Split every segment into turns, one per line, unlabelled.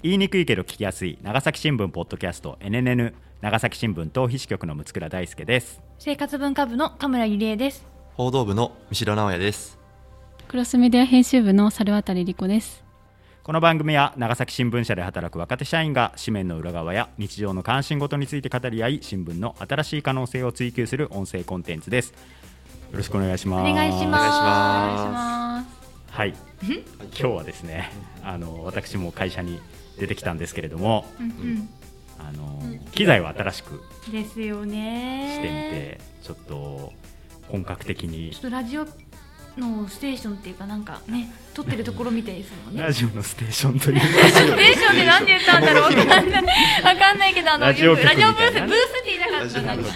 言いにくいけど聞きやすい長崎新聞ポッドキャスト NNN 長崎新聞逃避支局の六倉大輔です。
生活文化部の田村ゆりえです。
報道部の三代直也です。
クロスメディア編集部の猿渡理子です。
この番組は長崎新聞社で働く若手社員が紙面の裏側や日常の関心事について語り合い新聞の新しい可能性を追求する音声コンテンツです。よろしくお願いします。
お願いし
お願いし
ま
ます
はい今日はですねあの私も会社に出てきたんですけれども
すうん。
あの機材は新しく
うんですよね。
してみてちょっと本格的に。
ちょっとラジオのステーションっていうかなんかね撮ってるところみたいですもんね。
ラジオのステーションというか。
ステーションで何て言ったんだろう。わかんないわかんないけどあの
ラジオ
ブースブースって言いたかったのに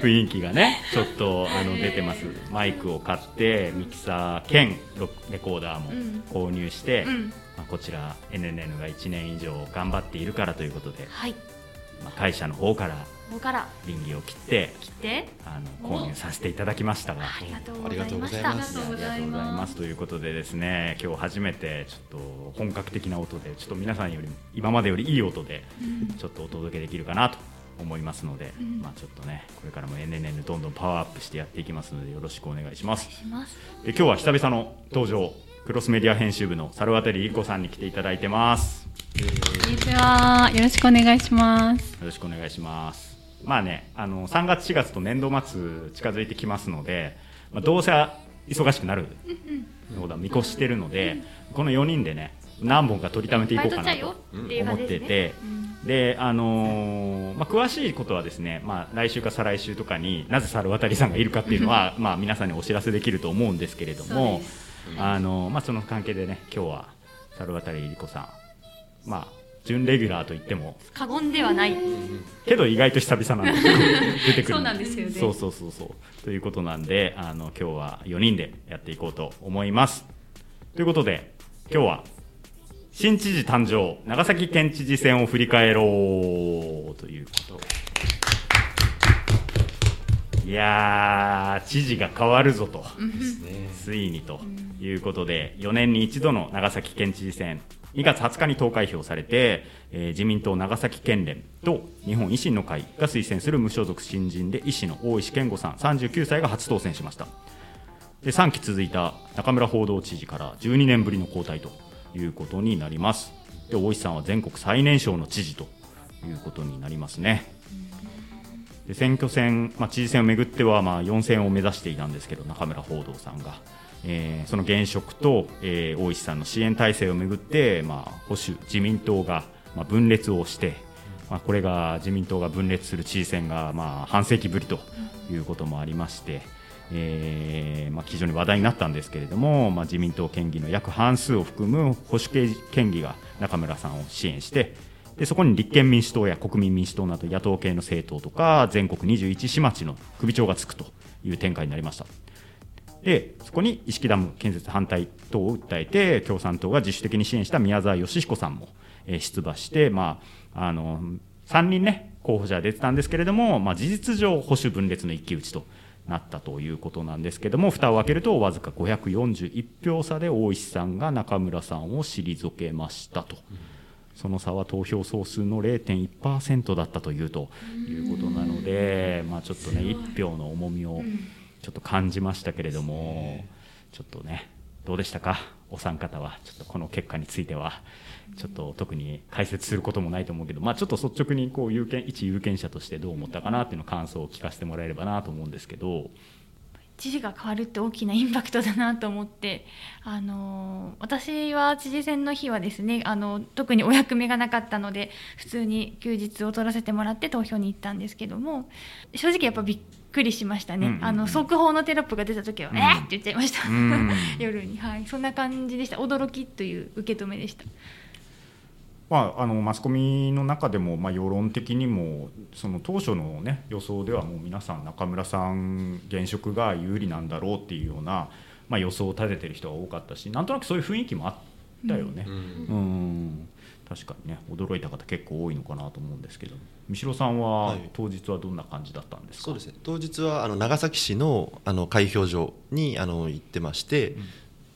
雰囲気がねちょっとあの出てます。マイクを買ってミキサー兼ロレコーダーも
うん。
購入して、
うん。
まあ、こちら NNN が1年以上頑張っているからということで、
はい。
まあ、会社の方から
ここから。
倫理を切って
切って。
あの購入させていただきましたが。
ありがとうございま
す。
ありがとうございます。ということでですね今日初めてちょっと本格的な音でちょっと皆さんより今までよりいい音でちょっとお届けできるかなと思いますので、
ん。
まあちょっとねこれからも NNN どんどんパワーアップしてやっていきますのでよろしくお願いします。
します。
で今日は久々の登場クロスメディア編集部の猿渡理子さんに来ていただいてます。
こんにちは。よろしくお願いします。
よろしくお願いします。まあねあの3月4月と年度末近づいてきますので、まあ、どうせ忙しくなるのだ見越してるのでこの4人でね何本か取りためていこうかなと思ってて、であのーまあ、詳しいことはですね、まあ、来週か再来週とかになぜ猿渡さんがいるかっていうのは まあ皆さんにお知らせできると思うんですけれども、あのーまあ、その関係でね今日は猿渡理子さん、まあ、準レギュラーといっても。
過言ではない。
けど意外と久々なんですよ 出てくる。
そうなんですよね。
そうそうそうそう。ということなんであの今日は4人でやっていこうと思います。ということで今日は新知事誕生長崎県知事選を振り返ろう。ということいやー知事が変わるぞと。ついにということで4年に一度の長崎県知事選。2月20日に投開票されて、えー自民党長崎県連と日本維新の会が推薦する無所属新人で医師の大石健吾さん39歳が初当選しました。で3期続いた中村報道知事から12年ぶりの交代ということになります。で大石さんは全国最年少の知事ということになりますねで選挙戦、まあ、知事選をめぐっては、まあ、4選を目指していたんですけど中村報道さんが、えーその現職と、えー大石さんの支援体制をめぐって、まあ、保守自民党が、まあ、分裂をして、まあ、これが自民党が分裂する知事選が、まあ、半世紀ぶりということもありまして、えーまあ、非常に話題になったんですけれども、まあ、自民党県議の約半数を含む保守系県議が中村さんを支援してでそこに立憲民主党や国民民主党など野党系の政党とか全国21市町の首長がつくという展開になりました。でそこに石木ダム建設反対等を訴えて共産党が自主的に支援した宮沢義彦さんも、出馬して、まあ、あの3人ね候補者が出てたんですけれども、まあ、事実上保守分裂の一騎打ちとなったということなんですけども蓋を開けるとわずか541票差で大石さんが中村さんを退けましたと。その差は投票総数の0.1%だったというということなので、まあ、ちょっとね、1票の重みをちょっと感じましたけれども、ちょっとね、どうでしたか、お三方は、ちょっとこの結果については、ちょっと特に解説することもないと思うけど、まあ、ちょっと率直にこう有権一有権者としてどう思ったかなっていうの感想を聞かせてもらえればなと思うんですけど、
知事が変わるって大きなインパクトだなと思って、あの私は知事選の日はですねあの特にお役目がなかったので普通に休日を取らせてもらって投票に行ったんですけども正直やっぱびっくりしましたね、
うんうんうん。
あの速報のテロップが出た時は、
うん。
えーって言っちゃいました、
うん。
夜に、はい、そんな感じでした。驚きという受け止めでした。
まあ、あのマスコミの中でも、まあ、世論的にもその当初の、ね、予想ではもう皆さん中村さん現職が有利なんだろうっていうような、まあ、予想を立ててる人が多かったしなんとなくそういう雰囲気もあったよね。うん。確かにね驚いた方結構多いのかなと思うんですけど。三代さんは
はい
当日はどんな感じだったんですか、
そうです。ね当日はあの長崎市のあの開票所にあの行ってまして、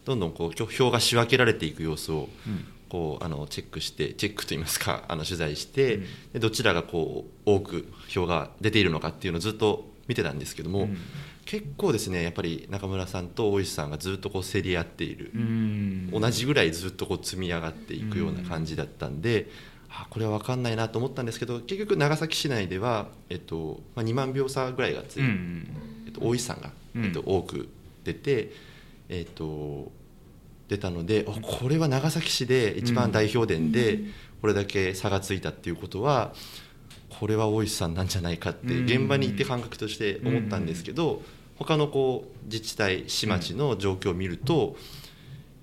どんどんこう票票が仕分けられていく様子を
うん
こうあのチェックしてチェックといいますか あの取材して、
うん。
でどちらがこう多く票が出ているのかっていうのをずっと見てたんですけども、
うん。
結構ですねやっぱり中村さんと大石さんがずっとこう競り合っている、
うん。
同じぐらいずっとこう積み上がっていくような感じだったんで、あこれは分かんないなと思ったんですけど結局長崎市内では、えっとまあ、2万票差ぐらいがついえっと、大石さんが、
うん
えっと、多く出て、えっと、出たのであこれは長崎市で一番代表伝でこれだけ差がついたっていうことはこれは大石さんなんじゃないかって
うん。
現場に行って感覚として思ったんですけど他のこう自治体市町の状況を見ると、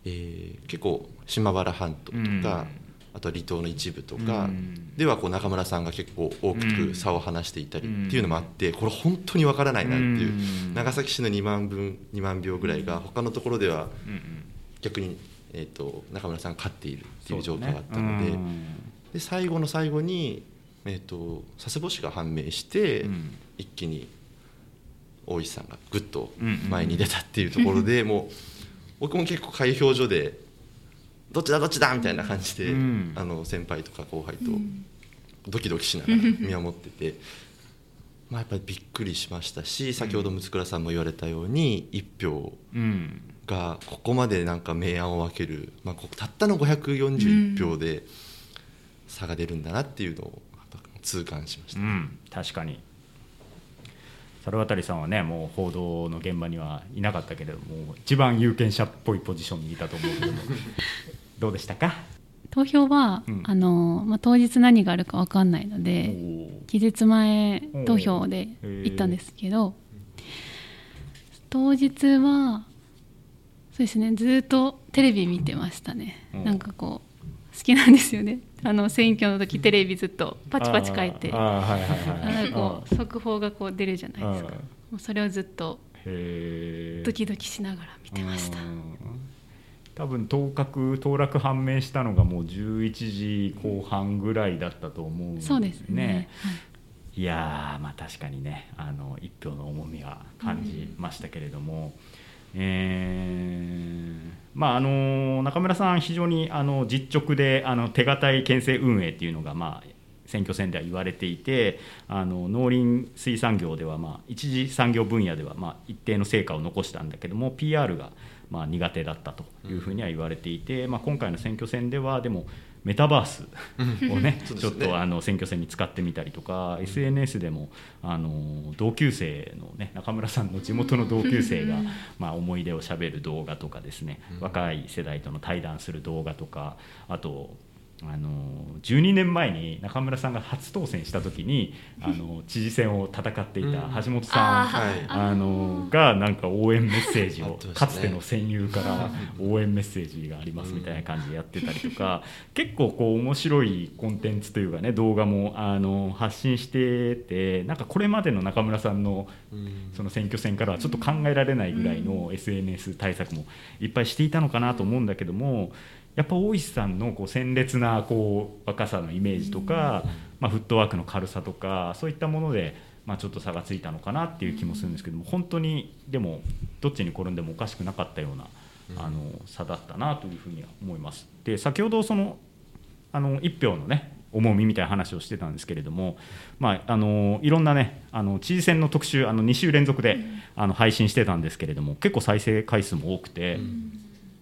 えー結構島原半島とか、あとは離島の一部とか、
うん。
ではこう中村さんが結構大きく差を離していたりっていうのもあってこれ本当にわからないなっていう
うん。
長崎市の2万分2万票ぐらいが他のところでは逆に、えー、と中村さんが勝っているっていう状況があったので,、
うん。
で最後の最後に、えー、と佐世保市が判明して、
うん。
一気に大石さんがぐっと
うんうん。
前に出たっていうところで、もう僕も結構開票所でどっちだどっちだみたいな感じで、
うん。
あの先輩とか後輩とドキドキしながら見守ってて、まあやっぱりびっくりしましたし先ほど六倉さんも言われたように一票
うん。
がここまでなんか明暗を分ける、まあ、こたったの541票で差が出るんだなっていうのを痛感しました。
うん、確かに。猿渡さんはねもう報道の現場にはいなかったけれども一番有権者っぽいポジションにいたと思うけども。どうでしたか？
投票は、
うん。
あのまあ、当日何があるか分かんないの
お
で
ー。
期日前投票で行ったんですけど当日はそうですねずっとテレビ見てましたね。
うん。
なんかこう好きなんですよね。あの選挙の時テレビずっとパチパチ書いて。速報がこう出るじゃないですか。
うん。
もうそれをずっとドキドキしながら見てました。
うん多分当確当落判明したのがもう11時後半ぐらいだったと思うんですね。
そうですね。
い。やーまあ確かにねあの一票の重みは感じましたけれども、えーまああの中村さん非常にあの実直であの手堅い県政運営っていうのがまあ選挙戦では言われていてあの農林水産業では、まあ、一次産業分野では、まあ、一定の成果を残したんだけども PR が、まあ、苦手だったというふうには言われていて、まあ、今回の選挙戦ではでもメタバースをね ちょっとあの選挙戦に使ってみたりとか、SNS でもあの同級生の、ね、中村さんの地元の同級生が、まあ、思い出をしゃべる動画とかですね、若い世代との対談する動画とかあとあの12年前に中村さんが初当選した時にあの 知事選を戦っていた橋本さん、
あ
はい。
あのがなんか応援メッセージを、かつての戦友から応援メッセージがありますみたいな感じでやってたりとか、結構こう面白いコンテンツというかね動画もあの発信しててなんかこれまでの中村さんの
うん。
その選挙戦からはちょっと考えられないぐらいの SNS 対策もいっぱいしていたのかなと思うんだけどもやっぱ大石さんのこう鮮烈なこう若さのイメージとか、まあ、フットワークの軽さとかそういったもので、まあ、ちょっと差がついたのかなっていう気もするんですけども本当にでもどっちに転んでもおかしくなかったようなあの差だったなというふうには思います。で先ほどそのあの1票のね重みみたいな話をしてたんですけれども、まあ、あのいろんなねあの知事選の特集あの2週連続で、あの配信してたんですけれども結構再生回数も多くて、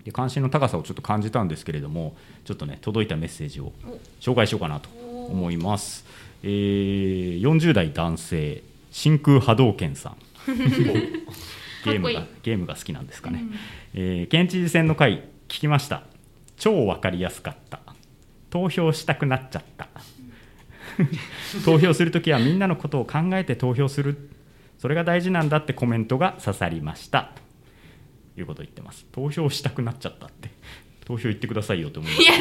で関心の高さをちょっと感じたんですけれどもちょっとね届いたメッセージを紹介しようかなと思います、えー40代男性真空波動拳さん。ゲームがゲームが好きなんですかね、えー県知事選の回聞きました。超わかりやすかった。投票したくなっちゃった。投票するときはみんなのことを考えて投票する。それが大事なんだってコメントが刺さりました。ということを言ってます。投票したくなっちゃったって。投票行ってくださいよと思います。
いや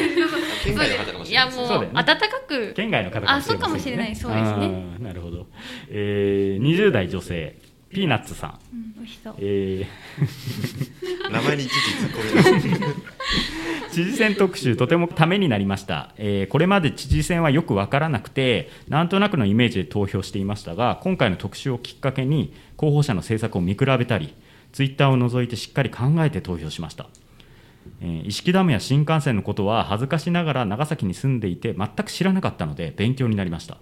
県外の方かもし
いや
れないです。ね
も
そうだよね。
う温かく。
県外の方かもしれません、ね、
あそうかもしれない。そうですね。
なるほど、えー、20代女性ピーナッツさん、
うん美味しそう。
えー
名前にいちいち突っ込
知事選特集とてもためになりました、えーこれまで知事選はよく分からなくてなんとなくのイメージで投票していましたが今回の特集をきっかけに候補者の政策を見比べたりツイッターを除いてしっかり考えて投票しました。えー、石木ダムや新幹線のことは恥ずかしながら長崎に住んでいて全く知らなかったので勉強になりました。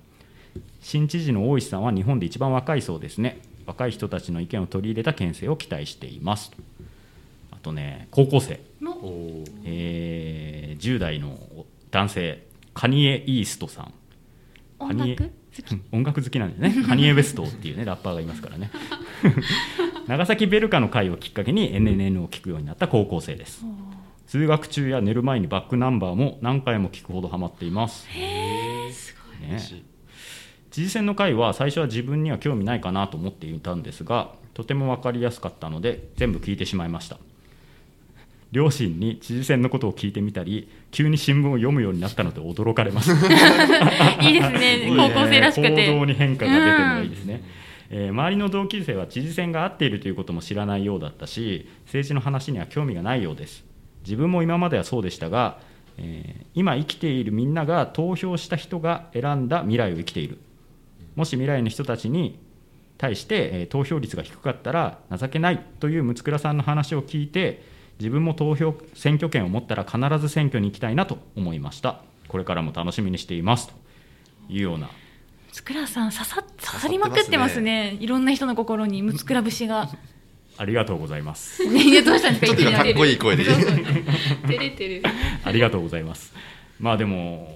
新知事の大石さんは日本で一番若いそうですね。若い人たちの意見を取り入れた県政を期待しています。あとね高校生、えー、10代の男性カニエ・イーストさん。
音楽？
音楽好きなんですね。カニエ・ウェストっていうねラッパーがいますからね。長崎ベルカの会をきっかけに NNN を聞くようになった高校生です。通学中や寝る前にバックナンバーも何回も聞くほどハマっています。
へえすごい、ね、
知事選の会は最初は自分には興味ないかなと思っていたんですがとても分かりやすかったので全部聞いてしまいました両親に知事選のことを聞いてみたり急に新聞を読むようになったので驚かれます。
いいです ね。高校生らしくて。
行動に変化が出てるのがいいですね、うん、えー、周りの同級生は知事選が合っているということも知らないようだったし政治の話には興味がないようです。自分も今まではそうでしたが、えー、今生きているみんなが投票した人が選んだ未来を生きている。もし未来の人たちに対して、えー、投票率が低かったら情けないという六倉さんの話を聞いて自分も投票選挙権を持ったら必ず選挙に行きたいなと思いましたこれからも楽しみにしていますというような
六倉さん刺さ刺さりまくってますね、ね、いろんな人の心に六倉節が
ありがとうございます。
いやどうしたんです
か。かっこいい声で。
照れてる。
ありがとうございます。まあでも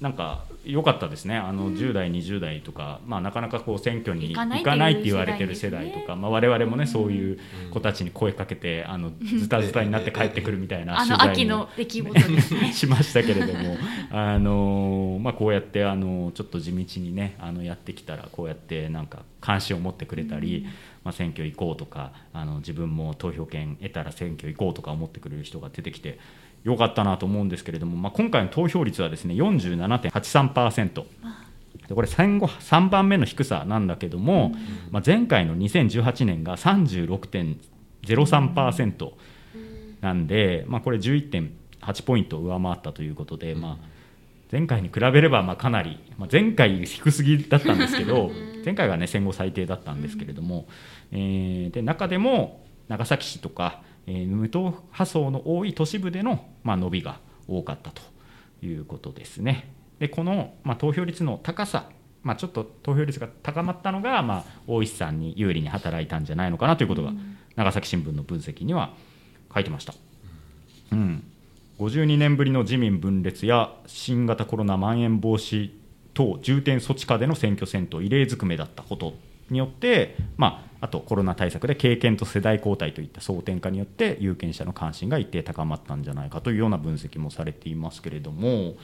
なんか良かったですね、あの10代、20代とか、まあ、なかなかこう選挙に行かないって言われてる世代とか、まあ、我々もね、そういう子たちに声かけて、あのずたずたになって帰ってくるみたいな
取材も
しましたけれども、あのまあ、こうやってあのちょっと地道にね、あのやってきたら、こうやってなんか関心を持ってくれたり、まあ、選挙行こうとかあの、自分も投票権得たら選挙行こうとか思ってくれる人が出てきて、良かったなと思うんですけれども、まあ、今回の投票率はですね47.83%。でこれ戦後3番目の低さなんだけども、まあ、前回の2018年が36.03%なんで、まあ、これ11.8ポイント上回ったということで、まあ、前回に比べればまあかなり、まあ、前回低すぎだったんですけど前回がね戦後最低だったんですけれども、えー、で中でも長崎市とかえー、無党派層の多い都市部での、まあ、伸びが多かったということですね。でこの、まあ、投票率の高さ、まあ、ちょっと投票率が高まったのが、まあ、大石さんに有利に働いたんじゃないのかなということが、長崎新聞の分析には書いてました。うん、52年ぶりの自民分裂や新型コロナまん延防止等重点措置下での選挙戦と異例ずくめだったことによって、まあ、あとコロナ対策で経験と世代交代といった争点化によって有権者の関心が一定高まったんじゃないかというような分析もされていますけれども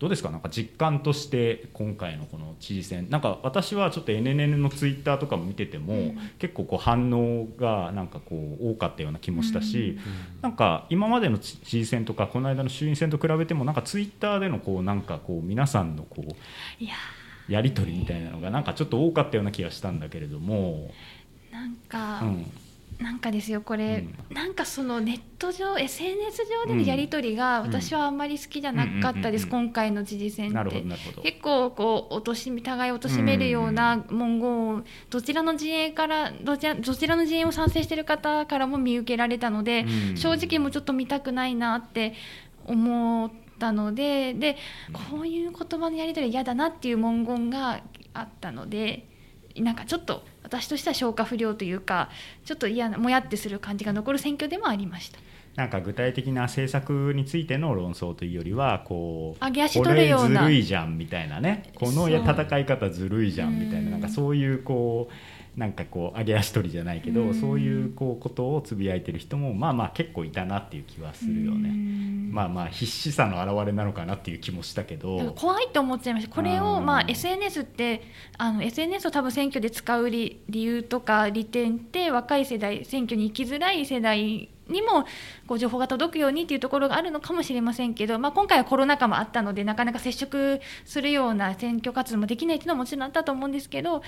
どうですか？なんか実感として今回のこの知事選。なんか私はちょっと NNN のツイッターとかも見てても、うん、結構こう反応がなんかこう多かったような気もしたし、うん、なんか今までの知事選とかこの間の衆院選と比べてもなんかツイッターでのこうなんかこう皆さんのこう
いや
やり取りみたいなのがなんかちょっと多かったような気がしたんだけれども。
なんか、うん、なんかですよこれ、うん、なんかそのネット上 SNS 上でのやり取りが私はあんまり好きじゃなかったです、今回の知事選って。結構こう落とし互い貶としめるような文言をどちらの陣営からどちらどちらの陣営を賛成している方からも見受けられたので、正直もうちょっと見たくないなって思って。ったのででこういう言葉のやり取り嫌だなっていう文言があったのでなんかちょっと私としては消化不良というかちょっと嫌なもやってする感じが残る選挙でもありました。
なんか具体的な政策についての論争というよりはこう
上げ足取るような。
これずるいじゃんみたいなね。この戦い方ずるいじゃんみたいななんかそういうこうなんかこう上げ足取りじゃないけど、うそういうこうことをつぶやいてる人もまあまあ結構いたなっていう気はするよね。まあまあ必死さの表れなのかなっていう気もしたけど。
怖いと思っちゃいましたこれをまあ SNS ってあの SNS を多分選挙で使う理由とか利点って若い世代選挙に行きづらい世代にもこう情報が届くようにというところがあるのかもしれませんけど、まあ、今回はコロナ禍もあったのでなかなか接触するような選挙活動もできないというのはもちろんあったと思うんですけど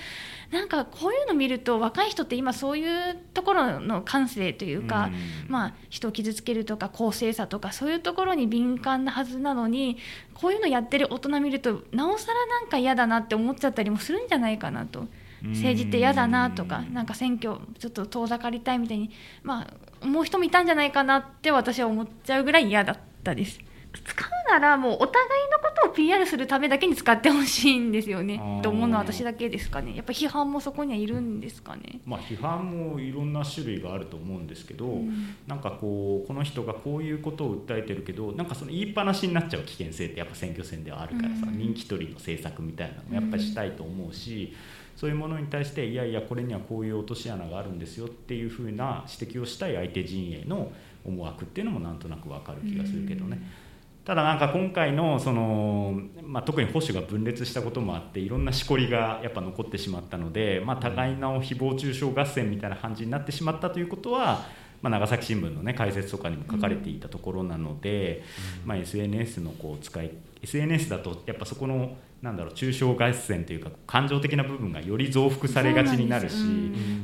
なんかこういうのを見ると若い人って今そういうところの感性というか、うまあ、人を傷つけるとか公正さとかそういうところに敏感なはずなのにこういうのやってる大人見るとなおさらなんか嫌だなって思っちゃったりもするんじゃないかなと。政治って嫌だなとかなんか選挙ちょっと遠ざかりたいみたいにまあ思う人もいたんじゃないかなって私は思っちゃうぐらい嫌だったです。使うならもうお互いのことを PR するためだけに使ってほしいんですよねと思うのは私だけですかね。やっぱ批判もそこにはいるんですかね。
まあ批判もいろんな種類があると思うんですけど、うん、なんかこうこの人がこういうことを訴えてるけどなんかその言いっぱなしになっちゃう危険性ってやっぱ選挙戦ではあるからさ、うん、人気取りの政策みたいなのもやっぱりしたいと思うし、うんそういうものに対していやいやこれにはこういう落とし穴があるんですよっていうふうな指摘をしたい相手陣営の思惑っていうのもなんとなく分かる気がするけどね。ただなんか今回のその、まあ、特に保守が分裂したこともあっていろんなしこりがやっぱ残ってしまったので、まあ、互いの誹謗中傷合戦みたいな感じになってしまったということは、まあ、長崎新聞の、ね、解説とかにも書かれていたところなので、まあ、SNS のこう使い SNS だとやっぱそこのなんだろう抽象合戦というか感情的な部分がより増幅されがちになるし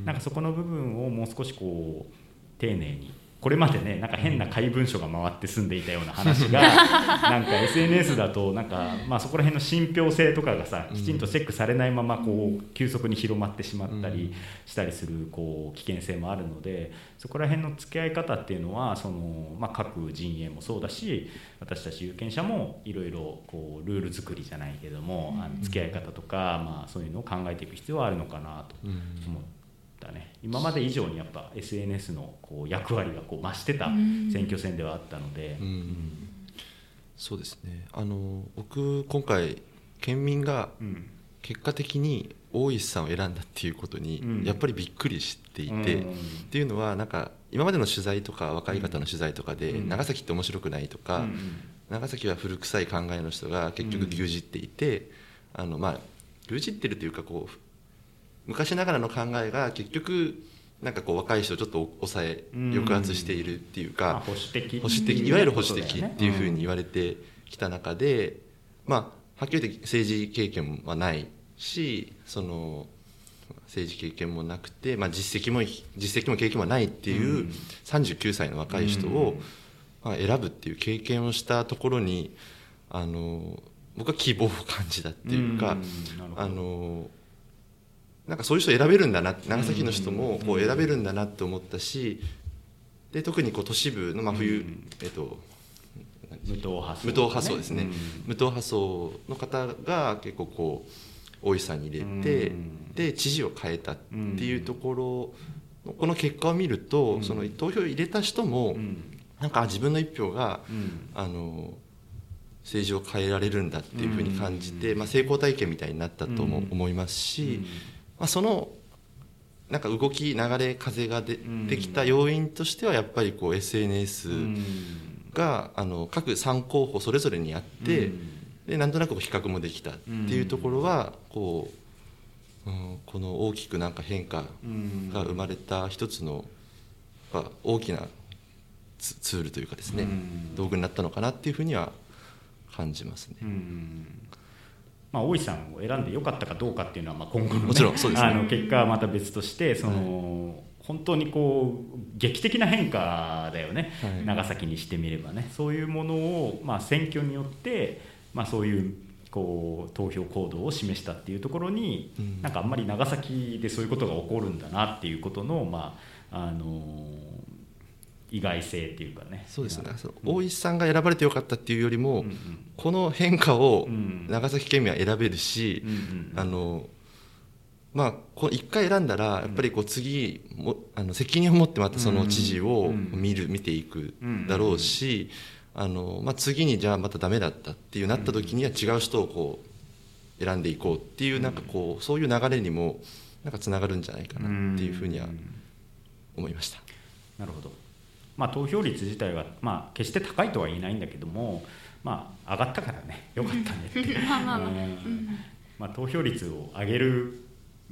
なんかそこの部分をもう少しこう丁寧にこれまでねなんか変な怪文書が回って済んでいたような話が なんか SNS だとなんか、まあ、そこら辺の信憑性とかがさきちんとチェックされないままこう急速に広まってしまったりしたりするこう危険性もあるのでそこら辺の付き合い方っていうのはその、まあ、各陣営もそうだし私たち有権者もいろいろこうルール作りじゃないけどもあの付き合い方とか、まあ、そういうのを考えていく必要はあるのかなと思って。だね。今まで以上にやっぱ SNS のこう役割がこう増してた選挙戦ではあったので、うん。うん、
そうですね。あの僕今回県民が結果的に大石さんを選んだっていうことにやっぱりびっくりしていて、うん、っていうのはなんか今までの取材とか若い方の取材とかで長崎って面白くないとか、長崎は古臭い考えの人が結局牛耳っていて、あのまあ牛耳ってるというかこう昔ながらの考えが結局なんかこう若い人をちょっと抑え抑圧しているっていうか、
保守的。
保守的いわゆる保守的っていうふうに言われてきた中で、まあはっきり言って政治経験はないしその政治経験もなくて、まあ、実績も実績も経験もないっていう39歳の若い人を、まあ、選ぶっていう経験をしたところにあの僕は希望を感じたっていうか、あのなんかそういう人選べるんだな長崎の人もこう選べるんだなって思ったしで特にこう都市部の、まあ、冬、えっと
無党派層、
無党派層ですね、無党派層の方が結構こう大石さんに入れて、で知事を変えたっていうところ、この結果を見ると、その投票入れた人も、なんか自分の一票が、あの政治を変えられるんだっていうふうに感じて、まあ、成功体験みたいになったとも思いますし、まあ、そのなんか動き流れ風が出てきた要因としてはやっぱりこう SNS があの各3候補それぞれにあってでなんとなく比較もできたっていうところはこう、うん、この大きくなんか変化が生まれた一つの大きなツールというかですね道具になったのかなっていうふうには感じますね。
まあ、大石さんを選んでよかったかどうかっていうのはまあ今後の,、ね、
もちろんそうです、ね、
あの結果はまた別としてその、はい、本当にこう劇的な変化だよね、はい、長崎にしてみればね。そういうものを、まあ、選挙によって、まあ、そういうこう投票行動を示したっていうところに、うん、なんかあんまり長崎でそういうことが起こるんだなっていうことの、まああの意外性っていうかね。
そうですね。その大石さんが選ばれてよかったっていうよりも、うんうん、この変化を長崎県民は選べるし、うんうん、あのまあ、こ1回選んだらやっぱりこう次もあの責任を持ってまたその知事を見る見ていくだろうしあの、まあ、次にじゃあまたダメだったっていうなった時には違う人をこう選んでいこうっていうなんかこうそういう流れにもなんかつながるんじゃないかなっていうふうには思いました。
なるほどまあ、投票率自体は、まあ、決して高いとは言えないんだけども、まあ、上がったからね。よかったねって。いうまあ、投票率を上げる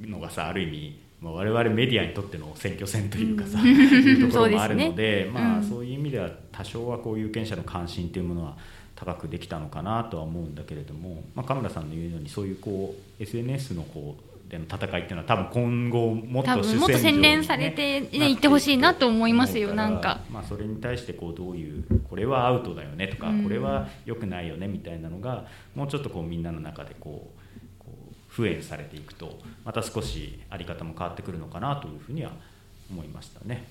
のがさある意味、まあ、我々メディアにとっての選挙戦というかさ、いうところもあるのでまあ、そういう意味では多少はこう有権者の関心というものは高くできたのかなとは思うんだけれども、まあ、神村さんの言うようにそういうこう SNS のこうでの戦いっていうのは多分今後もっと、
ね、もっと洗練されて、ね、いってほしいなと思いますよ。なんか、
まあ、それに対してこうどういうこれはアウトだよねとか、これはよくないよねみたいなのがもうちょっとこうみんなの中でこうこう復縁されていくとまた少し在り方も変わってくるのかなというふうには思いましたね。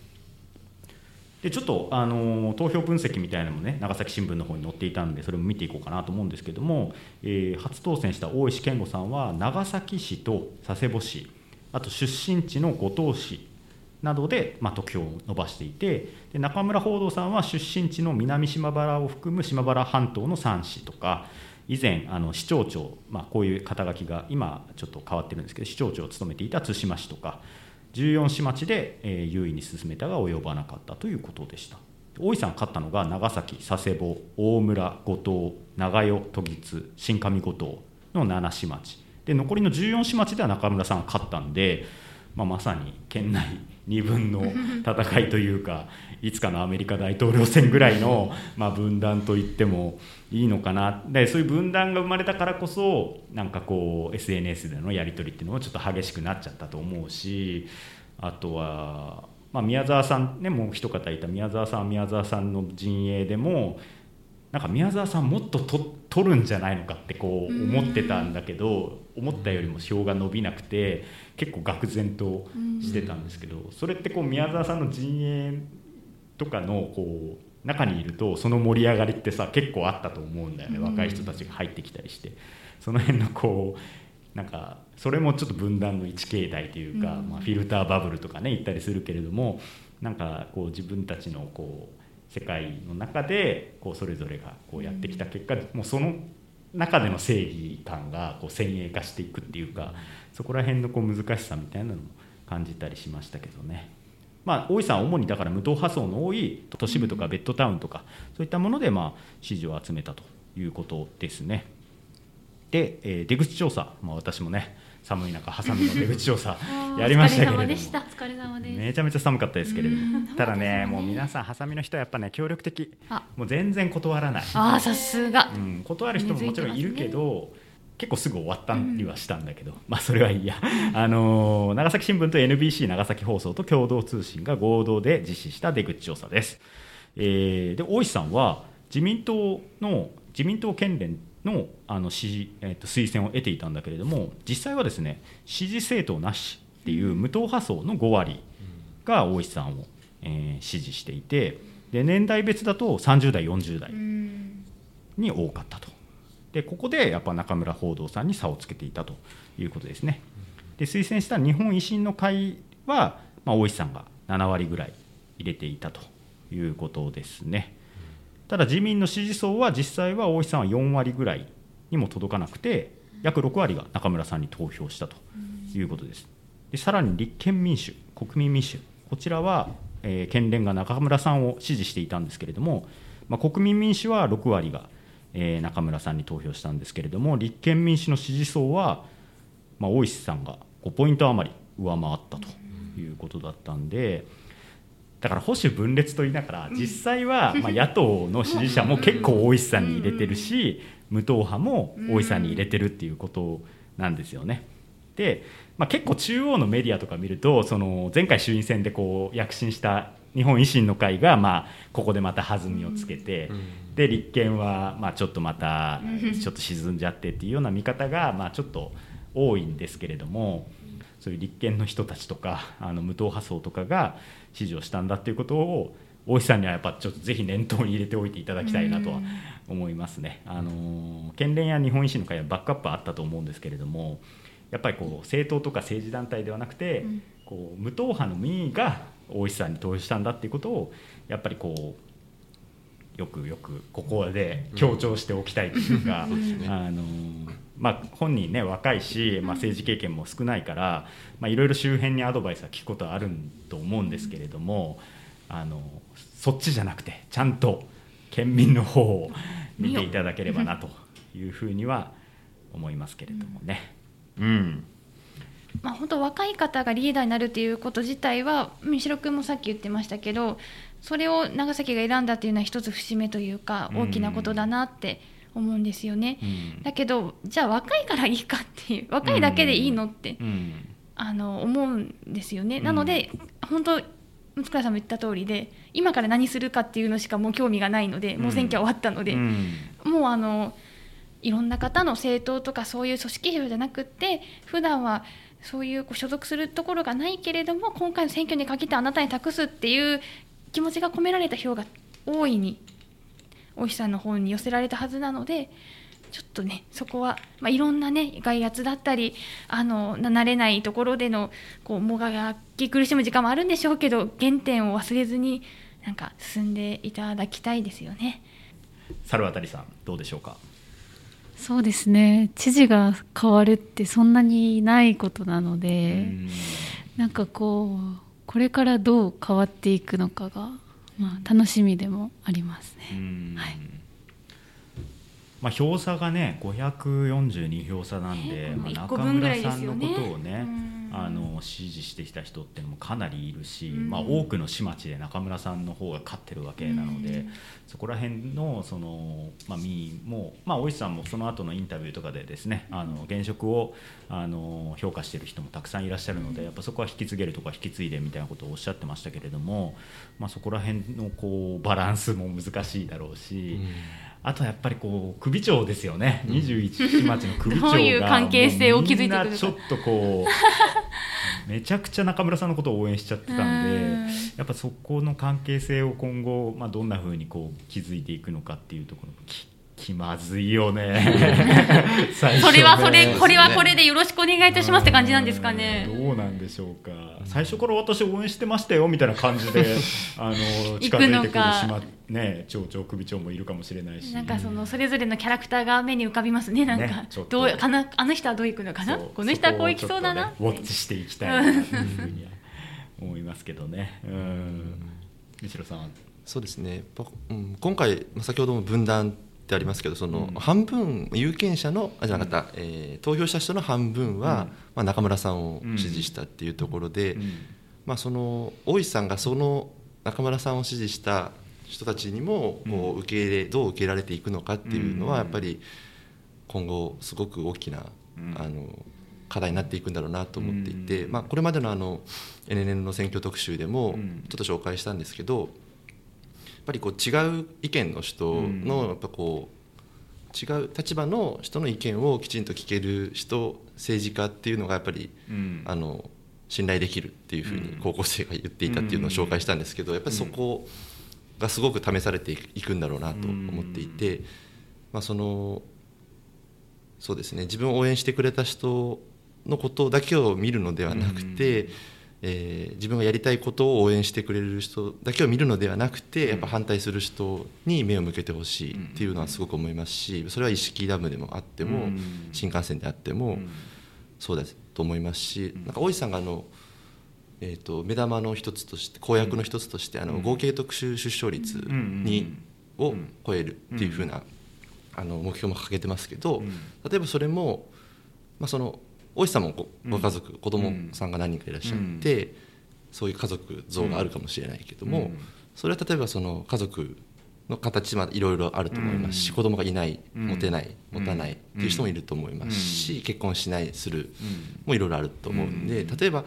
でちょっとあの投票分析みたいなのもね長崎新聞の方に載っていたんでそれも見ていこうかなと思うんですけども、えー、初当選した大石健吾さんは長崎市と佐世保市あと出身地の五島市などで、まあ、得票を伸ばしていてで中村報道さんは出身地の南島原を含む島原半島の3市とか以前あの市町長、まあ、こういう肩書きが今ちょっと変わってるんですけど市長長を務めていた対馬市とか14市町で、えー、優位に進めたが及ばなかったということでした。大井さん勝ったのが長崎佐世保大村五島長与時津新上五島の7市町。で残りの14市町では中村さんが勝ったんで、まあ、まさに県内2分の戦いというかいつかのアメリカ大統領選ぐらいの、まあ、分断と言ってもいいのかな。でそういう分断が生まれたからこそなんかこう SNS でのやり取りっていうのもちょっと激しくなっちゃったと思うしあとは、まあ、宮沢さんねもう一方いた宮沢さんは宮沢さんの陣営でもなんか宮沢さんもっと取るんじゃないのかってこう思ってたんだけど思ったよりも票が伸びなくて結構愕然としてたんですけどそれってこう宮沢さんの陣営とかのこう中にいるとその盛り上がりってさ結構あったと思うんだよね若い人たちが入ってきたりして。その辺のこうなんかそれもちょっと分断の一形態というか、まあ、フィルターバブルとかね言ったりするけれどもなんかこう自分たちのこう世界の中でこうそれぞれがこうやってきた結果、もうその中での正義感がこう先鋭化していくっていうかそこら辺のこう難しさみたいなのも感じたりしましたけどね。まあ、大井さんは主にだから無党派層の多い都市部とかベッドタウンとかそういったものでまあ支持を集めたということですね。で、えー、出口調査、まあ、私もね寒い中ハサミの出口調査 やりましたけれども。めちゃめちゃ寒かったですけれども。ただねもう皆さんハサミの人はやっぱね協力的。もう全然断らない。
あさすが、
うん、断る人ももちろんいるけど、結構すぐ終わったりはしたんだけど、うん、まあそれはいいや、あのー、長崎新聞と NBC 長崎放送と共同通信が合同で実施した出口調査です、えー、で大石さんは自民党の自民党県連のあの支,、えー、と推薦を得ていたんだけれども実際はですね支持政党なしっていう無党派層の5割が大石さんを、えー、支持していてで年代別だと30代40代に多かったとでここでやっぱ中村報道さんに差をつけていたということですねで推薦した日本維新の会は、まあ、大石さんが7割ぐらい入れていたということですね。ただ自民の支持層は実際は大石さんは4割ぐらいにも届かなくて約6割が中村さんに投票したということです。でさらに立憲民主国民民主こちらは、えー、県連が中村さんを支持していたんですけれども、まあ、国民民主は6割が、えー、中村さんに投票したんですけれども立憲民主の支持層は、まあ、大石さんが5ポイント余り上回ったということだったんで。だから保守分裂と言いながら実際はま野党の支持者も結構大石さんに入れてるし無党派も大石さんに入れてるっていうことなんですよね。で、まあ、結構中央のメディアとか見るとその前回衆院選でこう躍進した日本維新の会がまあここでまた弾みをつけて、で立憲はまあちょっとまたちょっと沈んじゃってっていうような見方がまあちょっと多いんですけれどもそういう立憲の人たちとかあの無党派層とかが支持をしたんだっていうことを大石さんにはやっぱちょっとぜひ念頭に入れておいていただきたいなとは思いますね。あの県連や日本維新の会はバックアップあったと思うんですけれどもやっぱりこう政党とか政治団体ではなくて、こう無党派の民意が大石さんに投票したんだっていうことをやっぱりこうよくよくここで強調しておきたいというか、あのまあ、本人ね若いし、まあ、政治経験も少ないからいろいろ周辺にアドバイスは聞くことはあると思うんですけれどもあのそっちじゃなくてちゃんと県民の方を見ていただければなというふうには思いますけれどもね。うん、
まあ、本当若い方がリーダーになるということ自体は三代君もさっき言ってましたけどそれを長崎が選んだっていうのは一つ節目というか大きなことだなって思うんですよね、うん、だけどじゃあ若いからいいかっていう若いだけでいいのって、うん、あの思うんですよね、なので本当六倉さんも言った通りで今から何するかっていうのしかもう興味がないのでもう選挙は終わったので、もうあのいろんな方の政党とかそういう組織票じゃなくって普段はそういうこう所属するところがないけれども今回の選挙に限ってあなたに託すっていう気持ちが込められた票が大いに大石さんの方に寄せられたはずなのでちょっとねそこは、まあ、いろんなね外圧だったりあの慣れないところでのこうもがき苦しむ時間もあるんでしょうけど原点を忘れずになんか進んでいただきたいですよね。
猿渡さんどうでしょうか？
そうですね。知事が変わるってそんなにないことなのでん。なんかこうこれからどう変わっていくのかが、まあ、楽しみでもありますね。はい。
まあ、票差がね542票差なんで、まあ、中村さんのことをね、あの支持してきた人っていうのもかなりいるし、まあ、多くの市町で中村さんの方が勝ってるわけなので、そこら辺のその、まあ、民意も、まあ、大石さんもその後のインタビューとかでですねあの現職をあの評価している人もたくさんいらっしゃるのでやっぱそこは引き継げるとか引き継いでみたいなことをおっしゃってましたけれども、まあ、そこら辺のこうバランスも難しいだろうし。うんあとやっぱりこう首長ですよね、うん、21町の首長がどういう
関係性を築いてくる
ちょっとこうめちゃくちゃ中村さんのことを応援しちゃってたんでやっぱそこの関係性を今後、まあ、どんなふうにこう築いていくのかっていうところ気まずいよね。
ね、それはそれこれはこれでよろしくお願いいたしますって感じなんですかね。
どうなんでしょうか。最初から私応援してましたよみたいな感じで あの近づいてくる島ね町長首長もいるかもしれないし。
なんかそのそれぞれのキャラクターが目に浮かびますねなんか、ね、どうかなあの人はどういくのかな？この人はこういきそうだな、ね、
ウォッチしていきたいなというふうに思いますけどね。うん。西野さん
そうですね、うん、今回先ほども分断ってありますけどその半分有権者のあじゃなかった、えー、投票した人の半分は、まあ、中村さんを支持したっていうところで、まあ、その大石さんがその中村さんを支持した人たちにもこう受け入れどう受け入れられていくのかっていうのはやっぱり今後すごく大きなあの課題になっていくんだろうなと思っていて、まあ、これまでのあの NNN の選挙特集でもちょっと紹介したんですけどっぱりこう違う意見の人のやっぱこう違う立場の人の意見をきちんと聞ける人政治家っていうのがやっぱり、あの信頼できるっていうふうに高校生が言っていたっていうのを紹介したんですけどやっぱりそこがすごく試されていくんだろうなと思っていて、まあ、そのそうですね自分を応援してくれた人のことだけを見るのではなくて、えー、自分がやりたいことを応援してくれる人だけを見るのではなくてやっぱ反対する人に目を向けてほしいっていうのはすごく思いますしそれは意識ダムでもあっても新幹線であってもそうだと思いますしなんか大石さんがあの、えー、と目玉の一つとして公約の一つとしてあの合計特殊出生率にを超えるっていうふうなあの目標も掲げてますけど例えばそれも、まあ、その大石さん。もご家族、うん、子供さんが何人かいらっしゃって、うん、そういう家族像があるかもしれないけども、うん、それは例えばその家族の形はいろいろあると思いますし、うん、子供がいない持てない持たないっていう人もいると思いますし、結婚しないするもいろいろあると思うんで例えば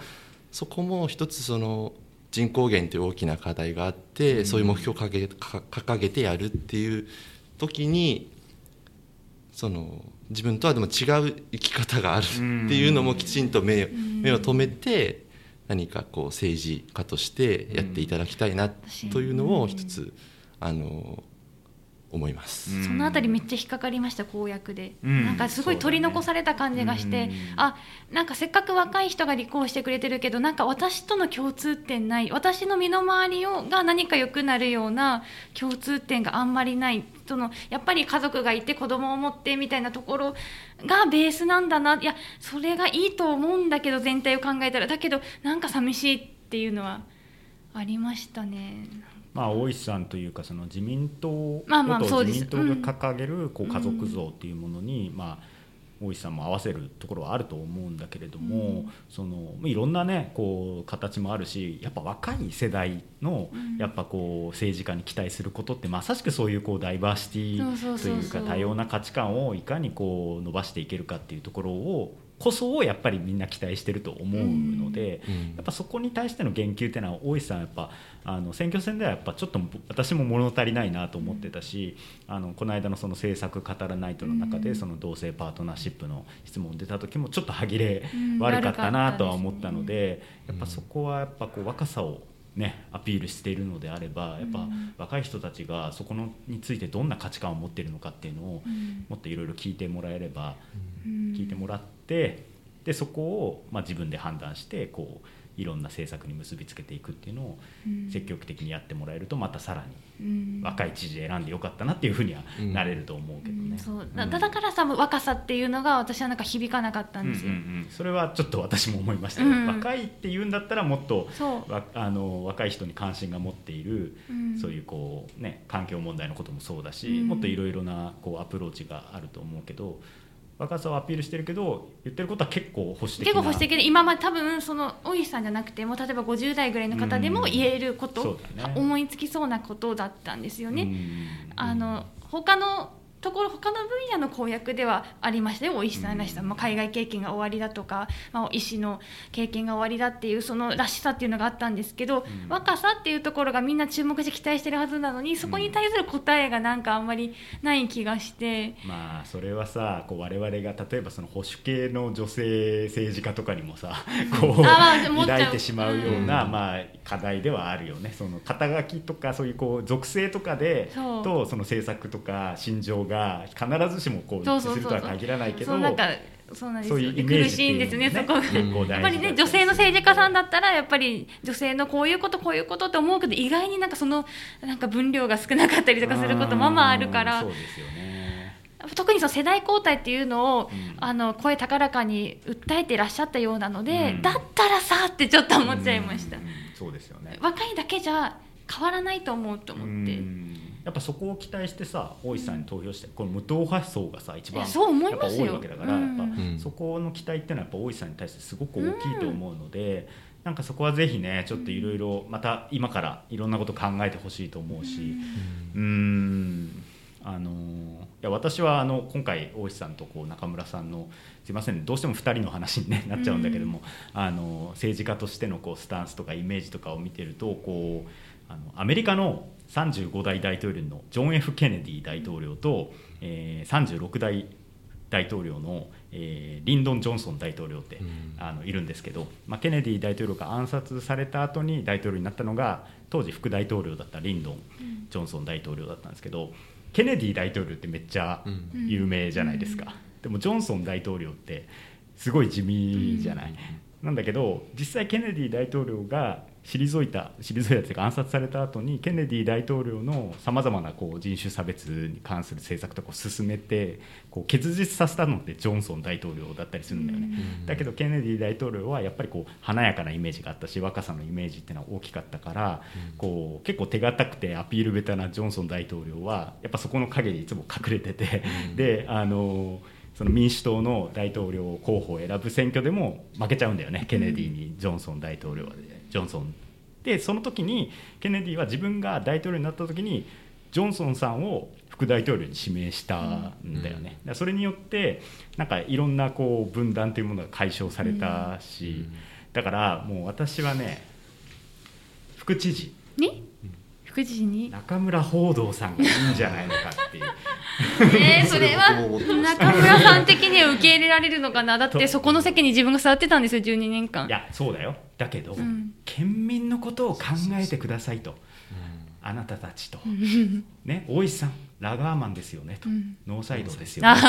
そこも一つその人口減という大きな課題があって、そういう目標を掲げ掲げてやるっていう時にその自分とはでも違う生き方があるっていうのもきちんと目目を留めて何かこう政治家としてやっていただきたいなというのを一つあの思います、
そのあたりめっちゃ引っかかりました公約で、うん、なんかすごい取り残された感じがして、ね、あなんかせっかく若い人が立候補してくれてるけどなんか私との共通点ない私の身の回りをが何か良くなるような共通点があんまりないそのやっぱり家族がいて子供を持ってみたいなところがベースなんだな。いやそれがいいと思うんだけど全体を考えたらだけどなんか寂しいっていうのはありましたね。
まあ、大石さんというかその自民党まあまあ自民党が掲げるこう家族像っていうものに、まあ大石さんも合わせるところはあると思うんだけれども、うん、そのいろんなねこう形もあるしやっぱ若い世代のやっぱこう政治家に期待することってまさしくそういうこうダイバーシティというか多様な価値観をいかにこう伸ばしていけるかっていうところをこそをやっぱりみんな期待してると思うので、
うん。
やっぱそこに対しての言及っていうのは大石さんやっぱあの選挙戦ではやっぱちょっと私も物足りないなと思ってたし、あのこの間のその政策語らないとの中でその同性パートナーシップの質問出た時もちょっと歯切れ悪かったなとは思ったので、やっぱそこはやっぱこう若さをね、アピールしているのであればやっぱ若い人たちがそこのについてどんな価値観を持っているのかっていうのをもっといろいろ聞いてもらえれば、聞いてもらってでそこをまあ自分で判断してこういろんな政策に結びつけていくっていうのを積極的にやってもらえるとまたさらに若い知事選んでよかったなっていうふうにはなれると思うけどね。
そう。だだからさ若さっていうのが私はなんか響かなかったんですよ。
うんうんうん。それはちょっと私も思いました。よ、
うん。
若いっていうんだったらもっと
そう。
わあの若い人に関心が持っている、
うん。
そういうこう、ね、環境問題のこともそうだし、
うん。
もっといろいろなこうアプローチがあると思うけど若さをアピールしてるけど言ってることは結構保守的な。
結構保守的で今まで多分その大石さんじゃなくても例えば50代ぐらいの方でも言えるこ
うん
と、
ね。
思いつきそうなことだったんですよね。
うん。
あの他のところ他の分野の公約ではありましたよ大石さんらしさ、まあ、海外経験が終わりだとか、まあ、医師の経験が終わりだっていうそのらしさっていうのがあったんですけど、
うん。
若さっていうところがみんな注目して期待してるはずなのにそこに対する答えがなんかあんまりない気がして。
まあそれはさこう我々が例えばその保守系の女性政治家とかにもさ こう抱いてしまうような、
うん。
まあ、課題ではあるよね。その肩書きとかそういうこう属性とかでとその政策とか心情が必ずしもこう一致するとは限らないけど
そうなんかそうなんですよ。
そういうイメージ
苦しいんですねそこが。
結構大事だ
やっぱりね女性の政治家さんだったらやっぱり女性のこういうことこういうことって思うけど意外になんかそのなんか分量が少なかったりとかすることまあまああるから。
うんそうですよね
特にその世代交代っていうのを、
うん。
あの声高らかに訴えていらっしゃったようなので、
うん。
だったらさってちょっと思っちゃいました、
うん。そうですよね。
若いだけじゃ変わらないと思うと思って、
うんやっぱそこを期待してさ大石さんに投票してこの無党派層がさ一番
いや
っぱ多いわけだから、
うん。
やっぱ
うん
そこの期待っていうのはやっぱ大石さんに対してすごく大きいと思うので、なんかそこはぜひねちょっといろいろまた今からいろんなこと考えてほしいと思うしうーん。あのいや私はあの今回大石さんとこう中村さんのすいませんねどうしても2人の話に、ね、なっちゃうんだけども、あの政治家としてのこうスタンスとかイメージとかを見てるとこうあのアメリカの35代大統領のジョン・ F・ ケネディ大統領と、えー36代大統領の、えーリンドン・ジョンソン大統領って、
うん。
あのいるんですけど、まあ、ケネディ大統領が暗殺された後に大統領になったのが当時副大統領だったリンドン・ジョンソン大統領だったんですけどケネディ大統領ってめっちゃ
うん。
有名じゃないですか、でもジョンソン大統領ってすごい地味じゃない、なんだけど実際ケネディ大統領が退いた退いたというか暗殺された後にケネディ大統領のさまざまなこう人種差別に関する政策とかを進めてこう結実させたのってジョンソン大統領だったりするんだよね、
うん。
だけどケネディ大統領はやっぱりこう華やかなイメージがあったし若さのイメージっていうのは大きかったから、こう結構手堅くてアピールベタなジョンソン大統領はやっぱそこの陰にいつも隠れてて、であのその民主党の大統領候補を選ぶ選挙でも負けちゃうんだよねケネディにジョンソン大統領はジョンソンでその時にケネディは自分が大統領になった時にジョンソンさんを副大統領に指名したんだよね、だからそれによってなんかいろんなこう分断というものが解消されたし、だからもう私はね副知事。
に？副知事に。
中村報道さんがいいんじゃないのかっていう。
えー、それは中村さん的には受け入れられるのかな？だってそこの席に自分が座ってたんですよ12年間。
いやそうだよ。だけど、
ん。
県民のことを考えてくださいと。あなたたちと、
うん。
ね大石さんラガーマンですよねと、
うん。
ノーサイドですよね。ね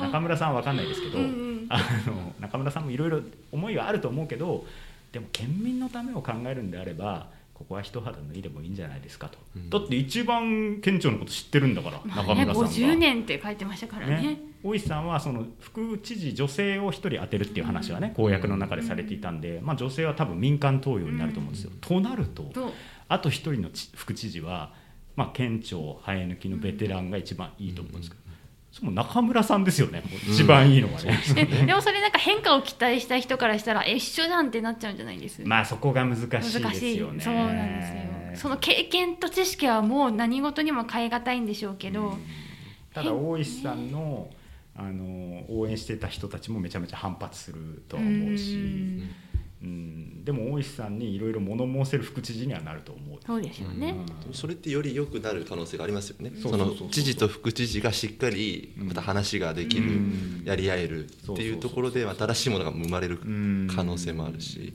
中村さんは分かんないですけど、
うんうん。
あの中村さんもいろいろ思いはあると思うけどでも県民のためを考えるんであればここは一肌脱いでもいいんじゃないですかと、
うん。
だって一番県庁のこと知ってるんだから、
まあね
中村さんが。
50年って書いてましたからね。
ね、大石さんはその副知事女性を一人当てるっていう話はね公約の中でされていたんで、まあ、女性は多分民間投与になると思うんですよ。となると
と
あと一人のち副知事は、まあ、県庁生え抜きのベテランが一番いいと思うんですけど、その中村さんですよね一番いいのはね。
え でもそれなんか変化を期待した人からしたらえ一緒じゃんってなっちゃうんじゃないです
まあそこが難しいですよ
難しい
ね。
そうなんですよその経験と知識はもう何事にも変え難いんでしょうけど、
ただ大石さんのあの応援してた人たちもめちゃめちゃ反発するとは思うし。
うん
うん、でも大石さんにいろいろ物申せる副知事にはなると思う。
そうですよね、
それってより良くなる可能性がありますよね。そう
そそうそう。そう
の知事と副知事がしっかりまた話ができる、
うん。
やり合えるっていうところで新しいものが生まれる
うん。
可能性もあるし、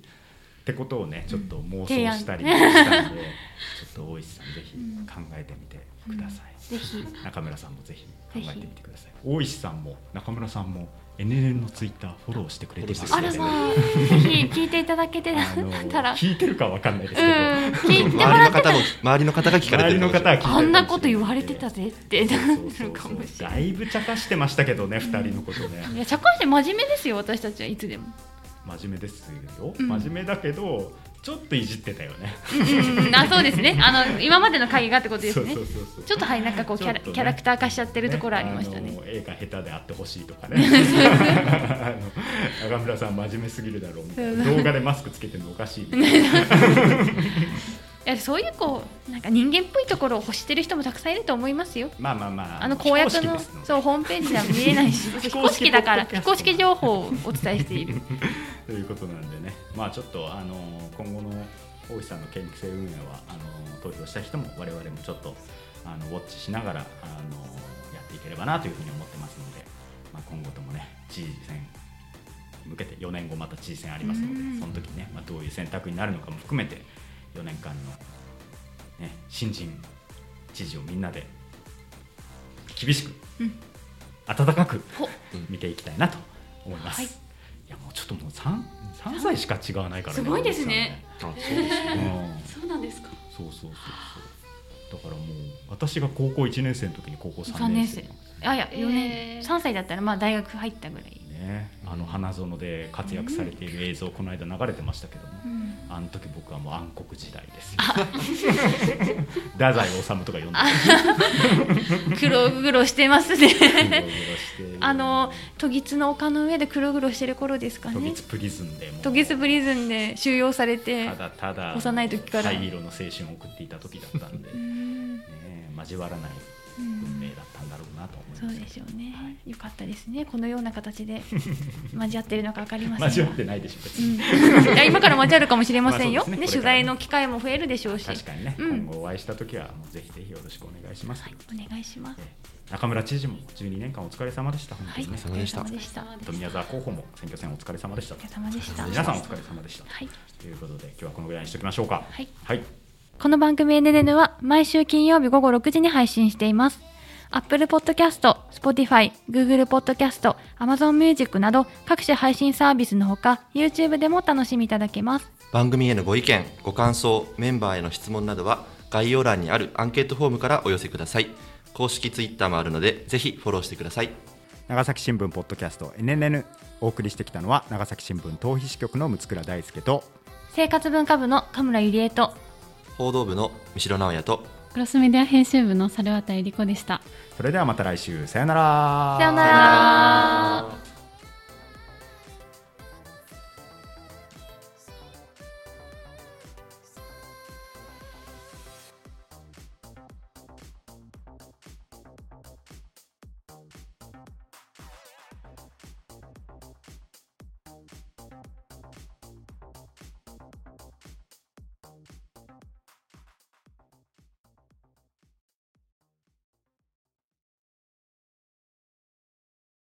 ってことをねちょっと妄想したりしたんで、ちょっと大石さんぜひ考えてみてください、
ぜひ。
中村さんもぜひ考えてみてください。大石さんも中村さんも NNN のツイッターフォローしてくれてます
あらまあぜひ聞いていただけてたら。
聞いてるかわかんないです
うん
けど、
聞いても
周りの
らってた。
方も周りの方が聞かれてるか
あんなこと言われてたぜってなるかもしれ
だ
ない。
いぶ茶化してましたけどね、二人のことね。
いや社会人真面目ですよ私たちはいつでも。
真面目ですよ、
うん。
真面目だけどちょっといじってたよね。
うんあそうですね。あの今までの会がってことですね。
そうそうそう
ちょっとはいなんかこうキャラ,、キャラクター化しちゃってるところありましたね。
あの絵が下手であってほしいとかね。あの中村さん真面目すぎるだろうみたいな。動画でマスクつけてるのおかしいみたいな。い
やそういうこうなんか人間っぽいところを欲してる人もたくさんいると思いますよ。
まあまあまあ。
あの公約のそうホームページでは見えないし 非公式だから非公式情報をお伝えしている。
ということなんでね。まあちょっとあの今後の大石さんの県議制運営はあの投票した人も我々もちょっとあのウォッチしながらあのやっていければなというふうに思ってますので、まあ、今後ともね知事選向けて4年後また知事選ありますの
うん
でその時ね、まあ、どういう選択になるのかも含めて4年間の、ね、新人知事をみんなで厳しく、
うん。
温かく
ほ
見ていきたいなと思います。
はい
いやもうちょっともう三三？歳しか違わないから
すごいですね。
あそうです
ね。うん。
そうなんですか。
そうそうそうそう。だからもう私が高校1年生の時に高校3
3年
年生。
生あいや4年、
えー。
3歳だったらまあ大学入ったぐらい、
ね、あの花園で活躍されている映像この間流れてましたけども、
うん。
あの時僕はもう暗黒時代です。よ。太宰治とか読んでた。
黒々してますね。あの都議の丘の上で黒々してる頃ですかね。
都議プリズンで
都議プリズンで収容されて
ただただ
幼い時から。
灰色の青春を送っていた時だったんで、
ん。
交わらない運命だったんだろうなと思います。
そうでしょうね、
はい。
よかったですね。このような形で 交わってるのか分かりません。が
交わってないでしょ別に、
うん、いや今から交わるかもしれませんよ、
ね。
ね。取材の機会も増えるでしょうし。
確かにね、
うん。
今後お会いした時はもうぜひぜひよろしくお願いします、
お願いします。
えー中村知事も12年間お疲れ様でした。本当
はい
にね、
お疲れ様でした。
あと宮沢候補も選挙戦お疲れ様でした。
お疲れ様でした。
皆さんお疲れ様でした、
はい。
ということで今日はこのぐらいにしておきましょうか。
はい。
はい
この番組 NNN は毎週金曜日午後6時に配信しています。Apple Podcast、Spotify、Google Podcast、Amazon Music など各種配信サービスのほか YouTube でもお楽しみいただけます。
番組へのご意見ご感想メンバーへの質問などは概要欄にあるアンケートフォームからお寄せください公式ツイッターもあるのでぜひフォローしてください
長崎新聞ポッドキャスト NNN お送りしてきたのは長崎新聞逃避支局の六倉大輔と
生活文化部の神村ゆりえと
報道部の三代直也と
クロスメディア編集部の猿渡えり子でした。
それではまた来週。さよなら。
さようなら。